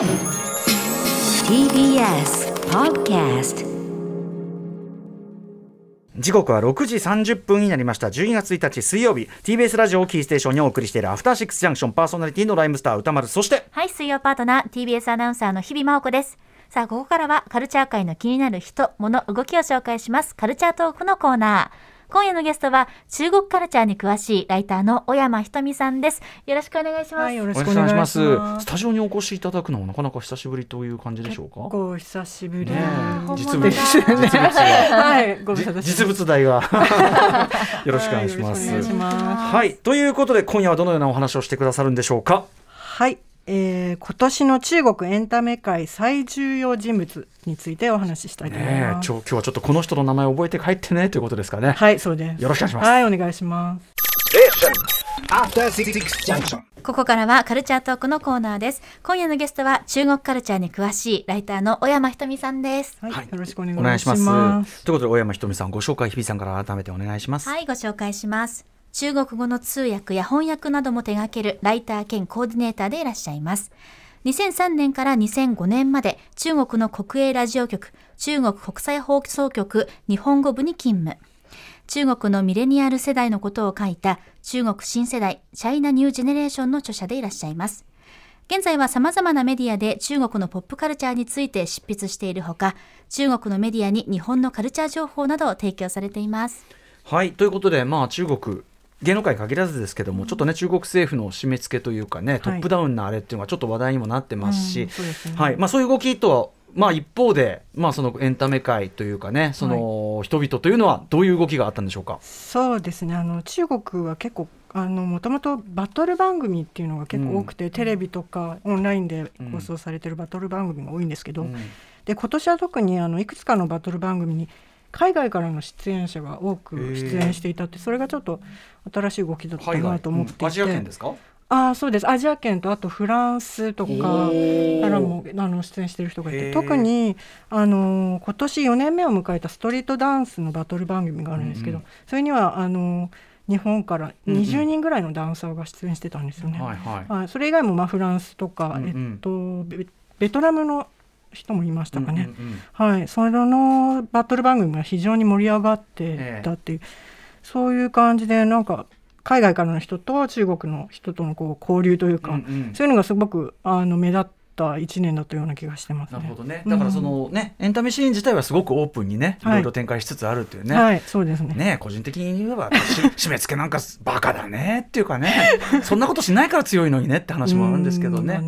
TBS Podcast 時刻は6時30分になりました12月1日水曜日 TBS ラジオをキーステーションにお送りしているアフターシックスジャンクションパーソナリティのライムスター歌丸そしてはい、水曜パートナー、TBS アナウンサーの日々真央子です。さあ、ここからはカルチャー界の気になる人、物、動きを紹介します。カルチャートークのコーナー。今夜のゲストは、中国カルチャーに詳しいライターの小山ひとみさんです。よろしくお願いします。はい、よろおしくお願いします。スタジオにお越しいただくのはなかなか久しぶりという感じでしょうか？結構久しぶり。ね実物実物が はい、ご無沙汰してます実物大が よろしくお願いします。はいよろしくお願いしますはいということで今夜はどのようなお話をしてくださるんでしょうか？はい、えー、今年の中国エンタメ界最重要人物についてお話ししたいと思います。ちょ今日はちょっとこの人の名前を覚えて帰ってねということですかね。はい、そうです。よろしくお願いしますはい、お願いします。ここからはカルチャートークのコーナーです。今夜のゲストは中国カルチャーに詳しいライターの小山ひとみさんです。はい、はいよろしくお願いしお願いしま。ますす。ということで、大山ひとみさん、ご紹介、日比さんから改めてお願いします。はい、ご紹介します。中国語の通訳や翻訳なども手掛けるライター兼コーディネーターでいらっしゃいます。2003年から2005年まで中国の国営ラジオ局、中国国際放送局日本語部に勤務。中国のミレニアル世代のことを書いた中国新世代チャイナニュージェネレーションの著者でいらっしゃいます。現在は様々なメディアで中国のポップカルチャーについて執筆しているほか、中国のメディアに日本のカルチャー情報などを提供されています。はいということで、まあ、中国芸能界に限らずですけども、ちょっとね中国政府の締め付けというかねトップダウンなあれっていうのがちょっと話題にもなってますし、はい。まあ、そういう動きとは、まあ、一方で、まあ、そのエンタメ界というかねその人々というのはどういう動きがあったんでしょうか？そうですね。あの中国は結構あのもともとバトル番組っていうのが結構多くて、テレビとかオンラインで放送されてるバトル番組が多いんですけど、うん。で今年は特にあのいくつかのバトル番組に海外からの出演者が多く出演していたってそれがちょっと新しい動きだったなと思っていて、うん。アジア圏ですか？ああそうです。アジア圏とあとフランスとかからもあの出演してる人がいて。特にあの今年4年目を迎えたストリートダンスのバトル番組があるんですけど、うん。それにはあの日本からうんうん。20人ぐらいのダンサーが出演してたんですよね。はいはい。はい、それ以外もまあフランスとか、うんうん。えっとベベトナムの人もいましたかね。うんうんうん。はい、それのバトル番組が非常に盛り上がってたっていう、そういう感じでなんか海外からの人と中国の人とのこう交流というか、うんうん。そういうのがすごくあの目立った1年だったような気がしてますね。なるほどね。だからそのね、エンタメシーン自体はすごくオープンにね、いはいろいろ展開しつつあるっていうね。はい、そうですね。ね個人的に言えばし 締め付けなんかバカだねっていうかねそんなことしないから強いのにねって話もあるんですけどね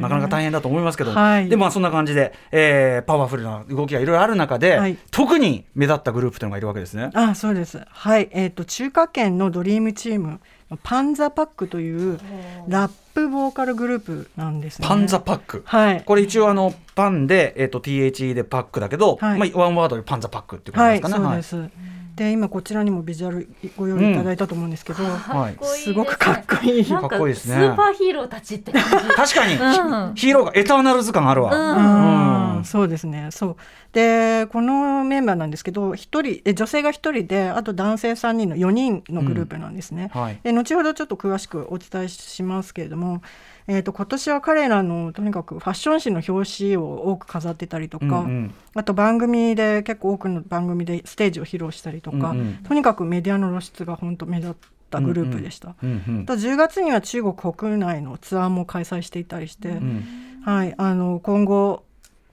なかなか大変だと思いますけど、はいでもまあそんな感じで、えーパワフルな動きがいろいろある中で、はい特に目立ったグループというのがいるわけですね。あそうです。はい、えっ、と中華圏のドリームチームパンザパックというラップボーカルグループなんですね。パンザパック、はい。これ一応あの PAN で、えー、と THE でパックだけど、はいまあ、 one word でパンザパックっていうはい、感じですかね。そうです。で今こちらにもビジュアルご用意いただいたと思うんですけど、はいすごくかっこいい。かっこいい。ですね。スーパーヒーローたちって感じ。確かに、うん。ヒーローがエターナルズ感あるわ。うん。うん。そうですね。そう。でこのメンバーなんですけど一人え女性が一人であと男性3人の4人のグループなんですね。はい。で後ほどちょっと詳しくお伝えしますけれども、えー、と今年は彼らのとにかくファッション誌の表紙を多く飾ってたりとか、うんうん。あと番組で結構多くの番組でステージを披露したりとか、うんうん。とにかくメディアの露出が本当目立ったグループでした。うんうんあと10月には中国国内のツアーも開催していたりして、うん。はい、あの今後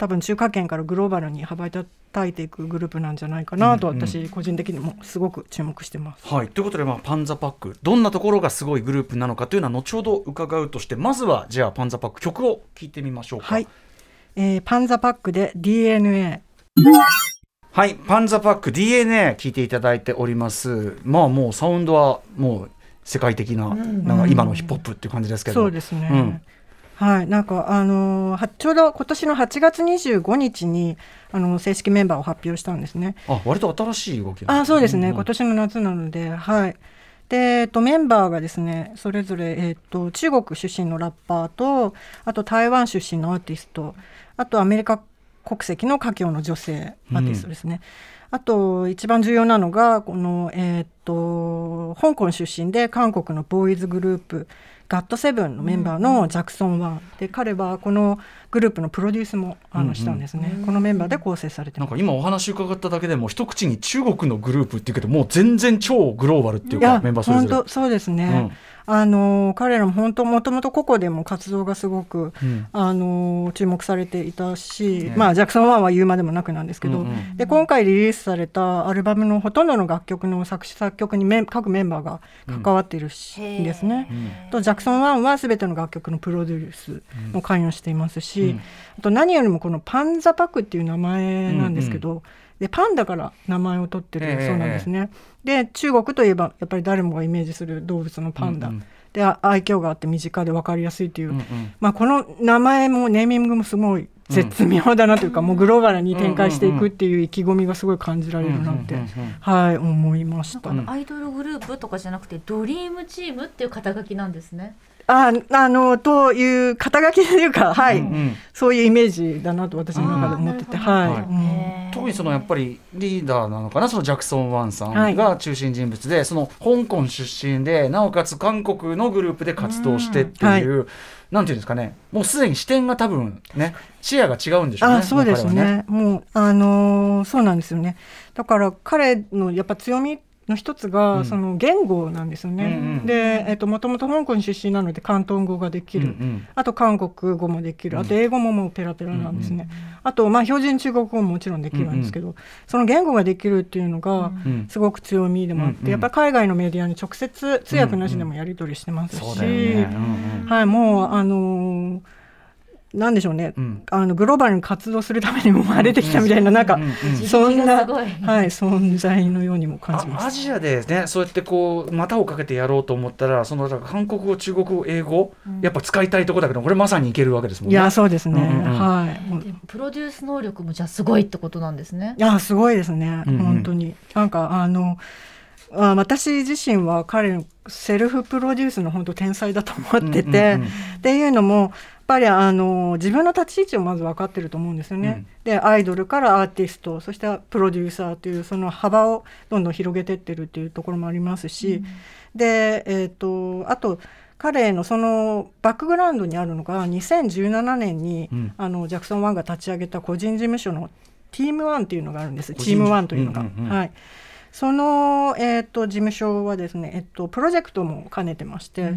多分中華圏からグローバルに羽ばたいていくグループなんじゃないかなとうんうん私個人的にもすごく注目してます。はい、ということで、まあ、パンザパックどんなところがすごいグループなのかというのは後ほど伺うとしてまずはじゃあパンザパック曲を聴いてみましょうか。はい、えーパンザパックで DNA はい、パンザパック DNA 聞いていただいております。まあもうサウンドはもう世界的な,、なんか今のヒップホップっていう感じですけど。そうですね。うんはい、なんかあのちょうど今年の8月25日にあの正式メンバーを発表したんですね。あ、割と新しい動きあそうですね、ん今年の夏なので、はい。で、えっと、メンバーがですね、それぞれ、えっと、中国出身のラッパーと、あと台湾出身のアーティスト、あとアメリカ国籍の華僑の女性アーティストですね。あと、一番重要なのが、この、えっと、香港出身で韓国のボーイズグループ、ガットセブンのメンバーのジャクソン・ワンで彼はこのグループのプロデュースもあのしたんですね、このメンバーで構成されてます。なんか今お話伺っただけでも一口に中国のグループっていうけどもう全然超グローバルっていうかメンバーそれぞれ。本当そうですね、あの彼らも本当もともと個々でも活動がすごく、うん。あの注目されていたし、ね。まあジャクソン1は言うまでもなくなんですけど、うんうんで今回リリースされたアルバムのほとんどの楽曲の作詞作曲にメン各メンバーが関わっているし、うん。ですね。うん。とジャクソン1は全ての楽曲のプロデュースも関与していますし、うん。あと何よりもこのパンザパクっていう名前なんですけど、でパンダから名前を取ってるそうなんですね。で中国といえばやっぱり誰もがイメージする動物のパンダ、うんうん。であ愛嬌があって身近で分かりやすいという、うんうん。まあ、この名前もネーミングもすごい絶妙だなというか、もうグローバルに展開していくっていう意気込みがすごい感じられるなって、はい思いました。アイドルグループとかじゃなくてドリームチームっていう肩書きなんですね。ああのという肩書きというか、はい。うんうん。そういうイメージだなと私の中で思ってて、はい、はい。特にそのやっぱりリーダーなのかなそのジャクソン・ワンさはい。んが中心人物で、その香港出身でなおかつ韓国のグループで活動してっていう、なんていうんですかね。もうすでに視点が多分ね視野が違うんでしょうね。あそうですもう彼はね。もうあのーそうなんですよね。だから彼のやっぱ強みの一つが、うん。その言語なんですよね、うんうんで、えっともともと香港出身なので広東語ができる、うんうん。あと韓国語もできる、あと英語ももうペラペラなんですね、あとまあ標準中国語ももちろんできるんですけど、その言語ができるっていうのがうん。すごく強みでもあって、うんうん。やっぱり海外のメディアに直接通訳なしでもやり取りしてますし、はいもうあのーなんでしょうね、うんあのグローバルに活動するためにもまあ出てきたみたいな、なんか、そんな、はい、存在のようにも感じます。あアジアでねそうやってこう股をかけてやろうと思ったらその韓国語中国語英語、やっぱ使いたいとこだけどこれまさにいけるわけですもんね。いや、そうですね。うんうんはい。プロデュース能力もじゃあすごいってことなんですねい。や、すごいですね。うんうん本当に。なんか、あの。あ私自身は彼のセルフプロデュースの本当天才だと思ってて、うんうんうんっていうのもぱりあの自分の立ち位置をまず分かってると思うんですよね。うん。でアイドルからアーティストそしてプロデューサーというその幅をどんどん広げてってるっていうところもありますし、で、えー、とあと彼のそのバックグラウンドにあるのが2017年に、うん。あのジャクソン・ワンが立ち上げた個人事務所のティームワンっていうのがあるんです。チームワンというのが。うんうんうん。はい。その、えー、と事務所はですね、えっと、プロジェクトも兼ねてまして、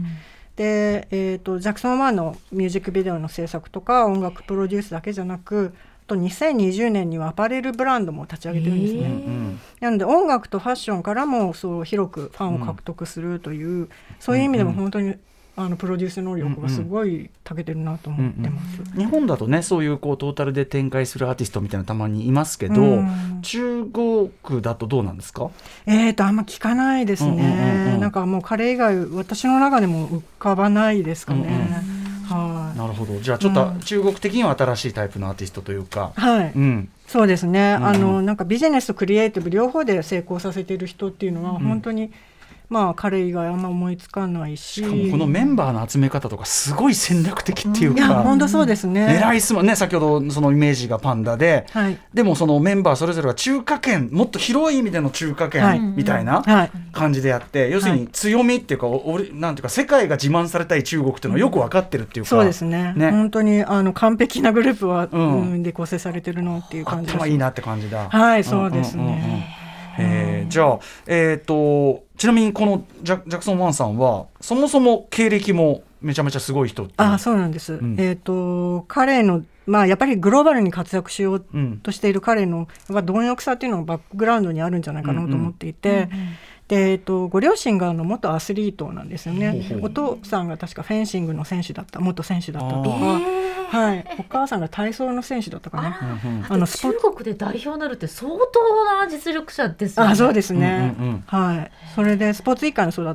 で、えー、とジャクソン・ワンのミュージックビデオの制作とか音楽プロデュースだけじゃなくあと2020年にはアパレルブランドも立ち上げてるんですね。うんなので音楽とファッションからもそう広くファンを獲得するという、そういう意味でも本当にあのプロデュース能力がすごい長けてるなと思ってます。日本だとねそういうこうトータルで展開するアーティストみたいなのたまにいますけど、うん。中国だとどうなんですか？えーとあんま聞かないですね、うんうんうんうん。なんかもう彼以外私の中でも浮かばないですかね、はい、なるほど。じゃあちょっとうん。中国的には新しいタイプのアーティストというか、はい。うん。そうですね、うんうん。あのなんかビジネスとクリエイティブ両方で成功させている人っていうのは本当に、まあ彼以外あんま思いつかないし。しかもこのメンバーの集め方とかすごい戦略的っていういやか、本当そうですね。狙いすまね先ほどそのイメージがパンダで、はい。でもそのメンバーそれぞれは中華圏もっと広い意味での中華はい。圏みたいなはい。感じでやって、要するに強みっていうか、お俺なんていうか世界が自慢されたい中国っていうのはよく分かってるっていうか、そうですね。ね。本当にあの完璧なグループは、うん。うんで構成されてるのっていう感じです。頭いいなって感じだ。はいそうですね、んんうんうん。えー。じゃあ、えー、とちなみにこのジャジャクソン・ワンさんはそもそも経歴もめちゃめちゃすごい人あそうなんです、ん。えっ、と彼のまあやっぱりグローバルに活躍しよううんとしている彼のやっぱ貪欲さっていうのがバックグラウンドにあるんじゃないかなと思っていて、でえっとご両親があの元アスリートなんですよね。ほうほう。お父さんが確かフェンシングの選手だった元選手だったとか、あはい、お母さんが体操の選手だったかな。あのスポ中国で代表になるって相当な実力者ですよね。あそうですね、うんうんうん。はい。それでスポーツ一家に育っ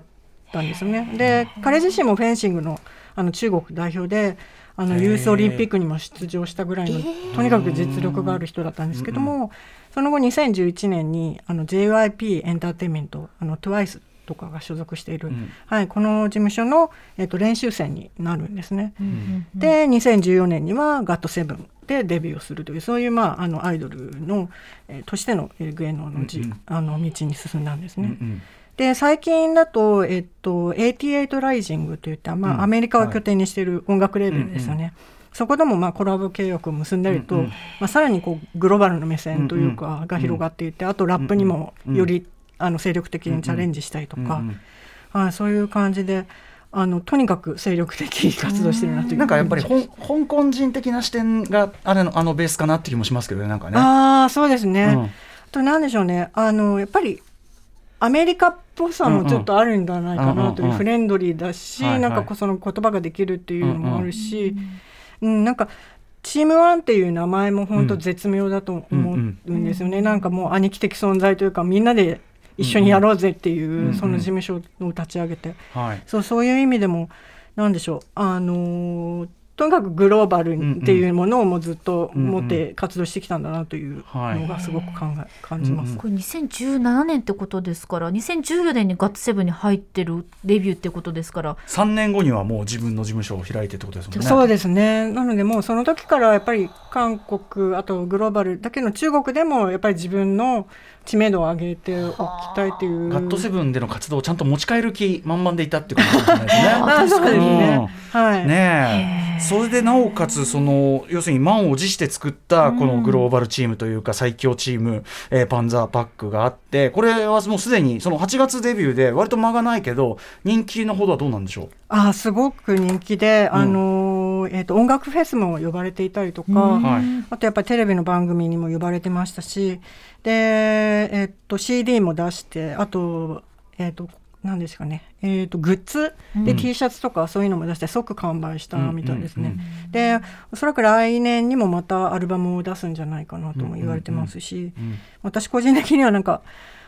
たんですよね。で彼自身もフェンシングのあの中国代表であのユースオリンピックにも出場したぐらいの、とにかく実力がある人だったんですけども、その後2011年にあの JYP エンターテインメントあの TWICE とかが所属している、ん。はい、この事務所の、えっと練習生になるんですね。で2014年には GOT7 でデビューをするというそういう、まあ、あのアイドルの、えーとしてのえー芸能のじ、うんうん。あの道に進んだんですね。うんうんで最近だと、えっと、88ライジングといった、まあうん。アメリカを拠点にしている音楽レーベルですよね。そこでもまあコラボ契約を結んだりと、うんうん。まあ、さらにこうグローバルな目線というかが広がっていて、あとラップにもより、あの精力的にチャレンジしたりとか、うんうん。はい、そういう感じであのとにかく精力的に活動してるなという。なんかやっぱり香香港人的な視点があれのあのベースかなって気もしますけどねなんかね。ああそうですね、うん。あとなんでしょうね。あのやっぱりアメリカっぽさもちょっとあるんじゃないかなという、うんうんフレンドリーだし、はいはい。なんかその言葉ができるっていうのもあるし、うん。なんかチームワンっていう名前も本当絶妙だと思うんですよね、なんかもう兄貴的存在というかみんなで一緒にやろうぜっていう、うんうん。その事務所を立ち上げて、はい。そうそういう意味でもなんでしょうあのーとにかくグローバルっていうものをもうずっと持って活動してきたんだなというのがすごく考え感じます。これ2017年ってことですから2014年にガッツセブンに入ってるデビューってことですから。3年後にはもう自分の事務所を開いてってことですもんね。そうですね。なのでもうその時からやっぱり韓国あとグローバルだけの中国でもやっぱり自分の知名度を上げておきたいっていう。ガットセブンでの活動をちゃんと持ち帰る気満々でいたってことかもしれないですね。あそうですね。はい。ねえそれでなおかつその要するに満を持して作ったこのグローバルチームというか最強チーム、えーパンザーパックがあってこれはもうすでにその8月デビューで割と間がないけど人気のほどはどうなんでしょう？あすごく人気で、あのーえっ、と音楽フェスも呼ばれていたりとか、はい。あとやっぱりテレビの番組にも呼ばれてましたし、でえっ、と CD も出して、あとえっ、と何ですかね、えっ、とグッズで T シャツとかそういうのも出して即完売したみたいですね。でおそらく来年にもまたアルバムを出すんじゃないかなとも言われてますし、私個人的にはなんか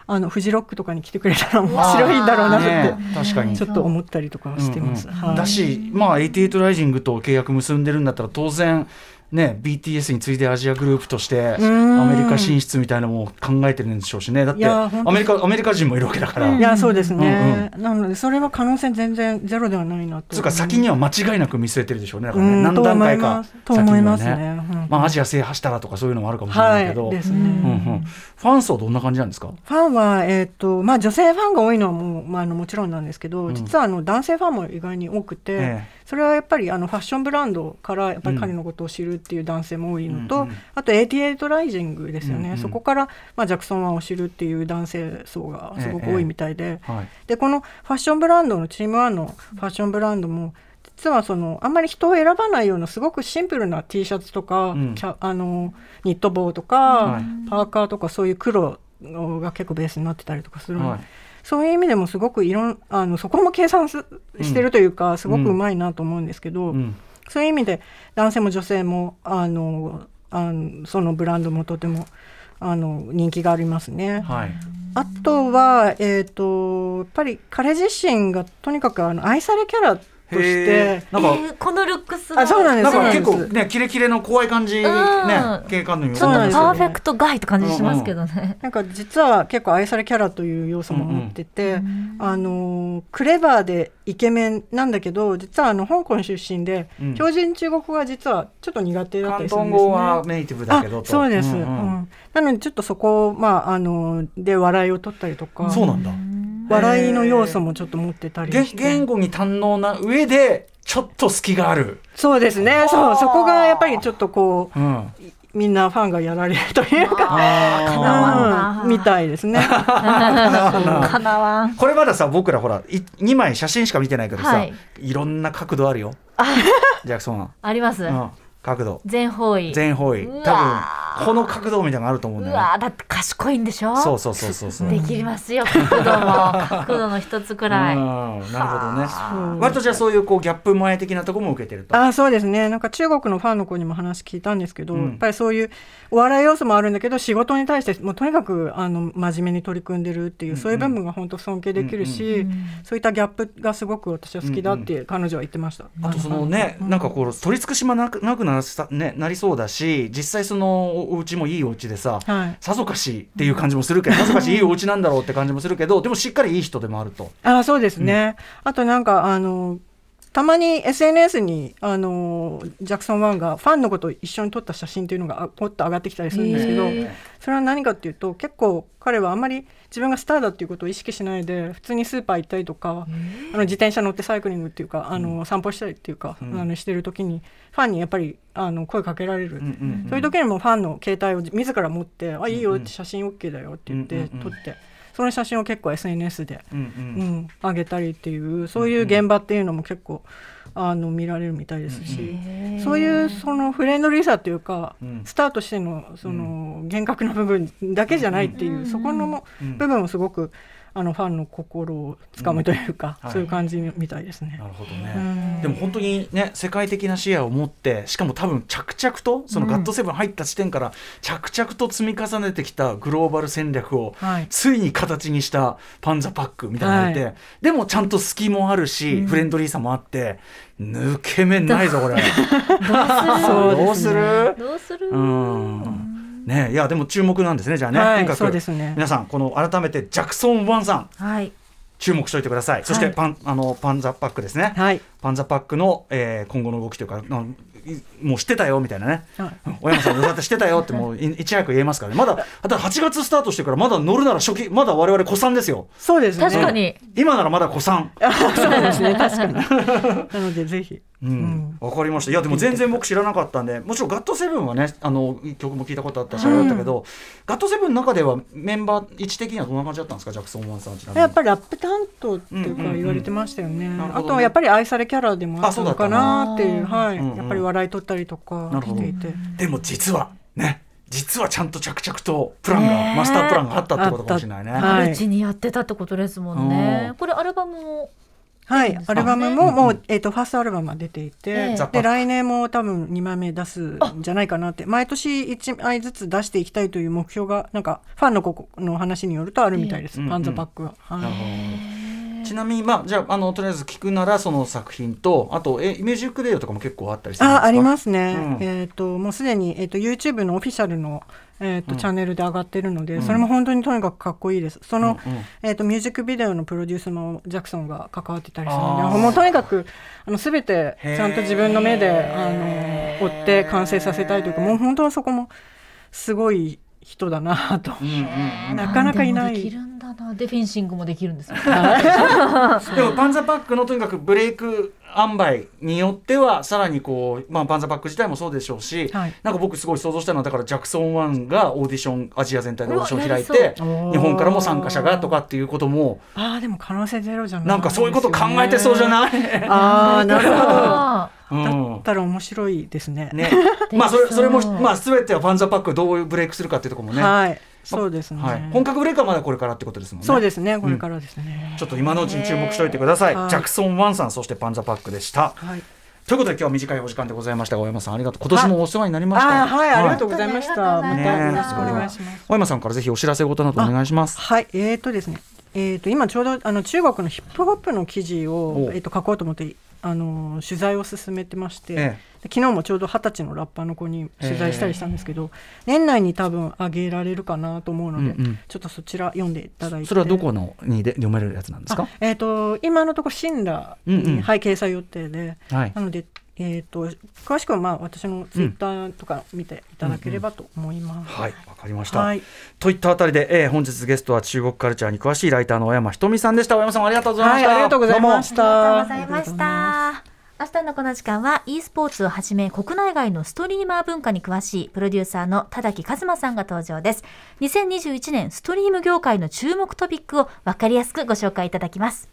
あのフジロックとかに来てくれたら面白いだろうなって。ねえ 確かにちょっと思ったりとかしてます。だし、まあ、88ライジングと契約結んでるんだったら当然ね BTS に次いでアジアグループとしてアん。メリカ進出みたいなのも考えてるんでしょうしね。だってアメリカアメリカ人もいるわけだから。いやそうですね、なのでそれは可能性全然ゼロではないなと。つうか先には間違いなく見据えてるでしょうね。だからねうん。何段階かと思います先にはと思いますね。うん。まあアジア制覇したらとかそういうのもあるかもしれないけど、はいですね、うんうんファン層どんな感じなんですか？ファンは、えーとまあ、女性ファンが多いのはもう、まあ、あのもちろんなんですけど、ん。実はあの男性ファンも意外に多くて、えそれはやっぱりあのファッションブランドからやっぱり彼のことを知るっていう男性も多いのと、うんうんあと88ライジングですよね、うんうん。そこから、まあ、ジャクソン・ワンを知るっていう男性層がすごく多いみたいで、はい。でこのファッションブランドのチームワンのファッションブランドも実はそのあんまり人を選ばないようなすごくシンプルな T シャツとか、うん。あのニット帽とか、はい。パーカーとかそういう黒が結構ベースになってたりとかするの。で、はいそういう意味でもすごくいろんあのそこも計算すしてるというか、すごくうまいなと思うんですけど、うん。そういう意味で男性も女性もあのあのそのブランドもとてもあの人気がありますね。はい。あとは、えー、とやっぱり彼自身がとにかくあの愛されキャラとしへてー。なんか、えーこのルックスが。あそうなんですなんか結構ねキレキレの怖い感じねうん。警官のようちょっパーフェクトガイって感じしますけどね。なんか実は結構愛されキャラという要素も持ってて、あのクレバーでイケメンなんだけど実はあの香港出身で、うん。標準中国語が実はちょっと苦手だった広りするんですね。東語はネイティブだけどそうです、んうんうん。なのでちょっとそこを、まあ、あので笑いを取ったりとか。そうなんだ笑いの要素もちょっと持ってたり言して。言語に堪能な上でちょっと隙がある、そうですね。そうそこがやっぱりちょっとこううん、みんなファンがやられるというか、あなわんなうんみたいですね。かなわん。ー これまださ僕らほらい2枚写真しか見てないけどさ、はい。い、ろんな角度あるよ。ジャクソン、あります。うん、角度。全方位。全方位。うわ多分この角度みたいなのがあると思うんうだよね。わー。だって賢いんでしょ？そうそうそうそうそう。できますよ角度も。角度の一つくらい。うんなるほどね。そう割とじゃあそういうこうギャップ前的なところも受けてると。あそうですね。なんか中国のファンの子にも話聞いたんですけど、うん。やっぱりそういうお笑い要素もあるんだけど仕事に対してもうとにかくあの真面目に取り組んでるっていう、うんうんそういう部分が本当尊敬できるし、そういったギャップがすごく私は好きだって彼女は言ってました。あとそのね、なんかこう取り尽くしもなくなくなさ、ね、なりそうだし実際そのお家もいいお家でさ、はい。さぞかしっていう感じもするけど さぞかしいいお家なんだろうって感じもするけどでもしっかりいい人でもあると。あそうですね、あとなんかあのたまに SNS にあのジャクソン・ワンがファンのことを一緒に撮った写真っていうのがあポッと上がってきたりするんですけどそれは何かっていうと結構彼はあんまり自分がスターだっていうことを意識しないで普通にスーパー行ったりとかあの自転車乗ってサイクリングっていうかあの散歩したりっていうか、あのしてる時にファンにやっぱりあの声かけられる、そういう時にもファンの携帯を自ら持って「あいいよ」って写真 OK だよって言って撮って。その写真を結構 SNS で、うんうん。うん、上げたりっていうそういう現場っていうのも結構あの見られるみたいですし、そういうそのフレンドリーさっていうか、うん。スターとしてのその厳格な部分だけじゃないっていう、そこの部分もすごくあのファンの心をつかむというか、はい。そういう感じみたいですね。な。るほどうね。ん。でも本当にね世界的な視野を持ってしかも多分着々とそのガッドセブン入った時点から着々と積み重ねてきたグローバル戦略をはい。ついに形にしたパンザパックみたいなのがいて、はでもちゃんと隙もあるし、フレンドリーさもあって抜け目ないぞこれ。そうどうする？どうする？うんね。いやでも注目なんですねじゃあね、はいとにかくそうですね。皆さんこの改めてジャクソン・ワンさん。はい。注目しておいてください。そしてパン,、あのパンザパックですね、はい。パンザパックの、えー今後の動きというか、もう知ってたよみたいなね、はい。うん小山さん、だって知ってたよって、もういいち早く言えますからね、まだ、あと8月スタートしてから、まだ乗るなら初期、まだ我々、古参ですよ、そうですね。確かに。今ならまだ古参、そうですね。確かに。なのでぜひ。うん、わかりました、いや、でも全然僕知らなかったんで、もちろん、ガットセブンはね、あの曲も聞いたことあったし、あれだったけど、ガットセブンの中では、メンバー、位置的にはどんな感じだったんですか、ジャクソン・ワンさん、ちなみに。やっぱりラップ担当っていうかうんうんうん言われてましたよね。なるほどね。あとはやっぱり愛されキャラでもあったのかなっていう、はい、うんうん。やっぱり笑い取ったりとかていて。でも実はね実はちゃんと着々とプランが、マスタープランがあったってことかもしれないね。あった。はい。マルチにやってたってことですもんね。これアルバムもはい、アルバムももう、えっ、と、ファーストアルバムが出ていて、で、来年も多分2枚目出すんじゃないかなって、毎年1枚ずつ出していきたいという目標が、なんか、ファンの子の話によるとあるみたいです、ええパンザパックは。はい。なるほどちなみに、まあ、じゃああのとりあえず聞くならその作品とあとえミュージックビデオとかも結構あったりするんですか？あありますね、うん。えっ、ともうすでに、えー、と YouTube のオフィシャルの、えーとうん。チャンネルで上がってるので、うん。それも本当にとにかくかっこいいです。その、うんうん。えー、とミュージックビデオのプロデュースもジャクソンが関わってたりするのでもうとにかくあの全てちゃんと自分の目であの追って完成させたいというかもう本当はそこもすごい人だなと。うんうんうん。なかなかいない何でフェンシングもできるんですよ。でもパンザパックのとにかくブレイク塩梅によってはさらにこう、まあ、パンザパック自体もそうでしょうし、はい。なんか僕すごい想像したのはだからジャクソン・ワンがオーディションアジア全体でオーディションを開いて日本からも参加者がとかっていうことも。ああでも可能性ゼロじゃない。なんかそういうこと考えてそうじゃない、ああ なるほど。だったら面白いですね。ね、まあそれそれもまあ全てはパンザパックどういうブレイクするかっていうところもね、はい、そうですね。はい、本格ブレイクはまだこれからってことですもんね。そうですね、これからですね。ちょっと今のうちに注目しておいてください。はいジャクソン・ワンさん、そしてパンザパックでした。はい。ということで今日は短いお時間でございましたが、大山さんありがとう。今年もお世話になりました。あーはい、ありがとうございました。またはいよろしくお願いします。大山さんからぜひお知らせごとなどお願いします。はい、えーとですね、えーと今ちょうどあの中国のヒップホップの記事おをえーと書こうと思ってあの取材を進めてまして、えで昨日もちょうど二十歳のラッパーの子に取材したりしたんですけど、年内に多分上げられるかなと思うので、うんうんちょっとそちら読んでいただいて。それはどこのにで読めるやつなんですか？あ。えー、と今のところ神羅に、うんうんはい、掲載予定で、はいなので、えー、と詳しくはまあ私のツイッターとか見ていただければと思います。はい、わかりました。はいといったあたりで、えー本日ゲストは中国カルチャーに詳しいライターの小山ひとみさんでした。小山さんありがとうございまはい、した。ありがとうございましりがとうた。ございました。明日のこの時間は e スポーツをはじめ国内外のストリーマー文化に詳しいプロデューサーの田崎和馬さんが登場です。2021年ストリーム業界の注目トピックをわかりやすくご紹介いただきます。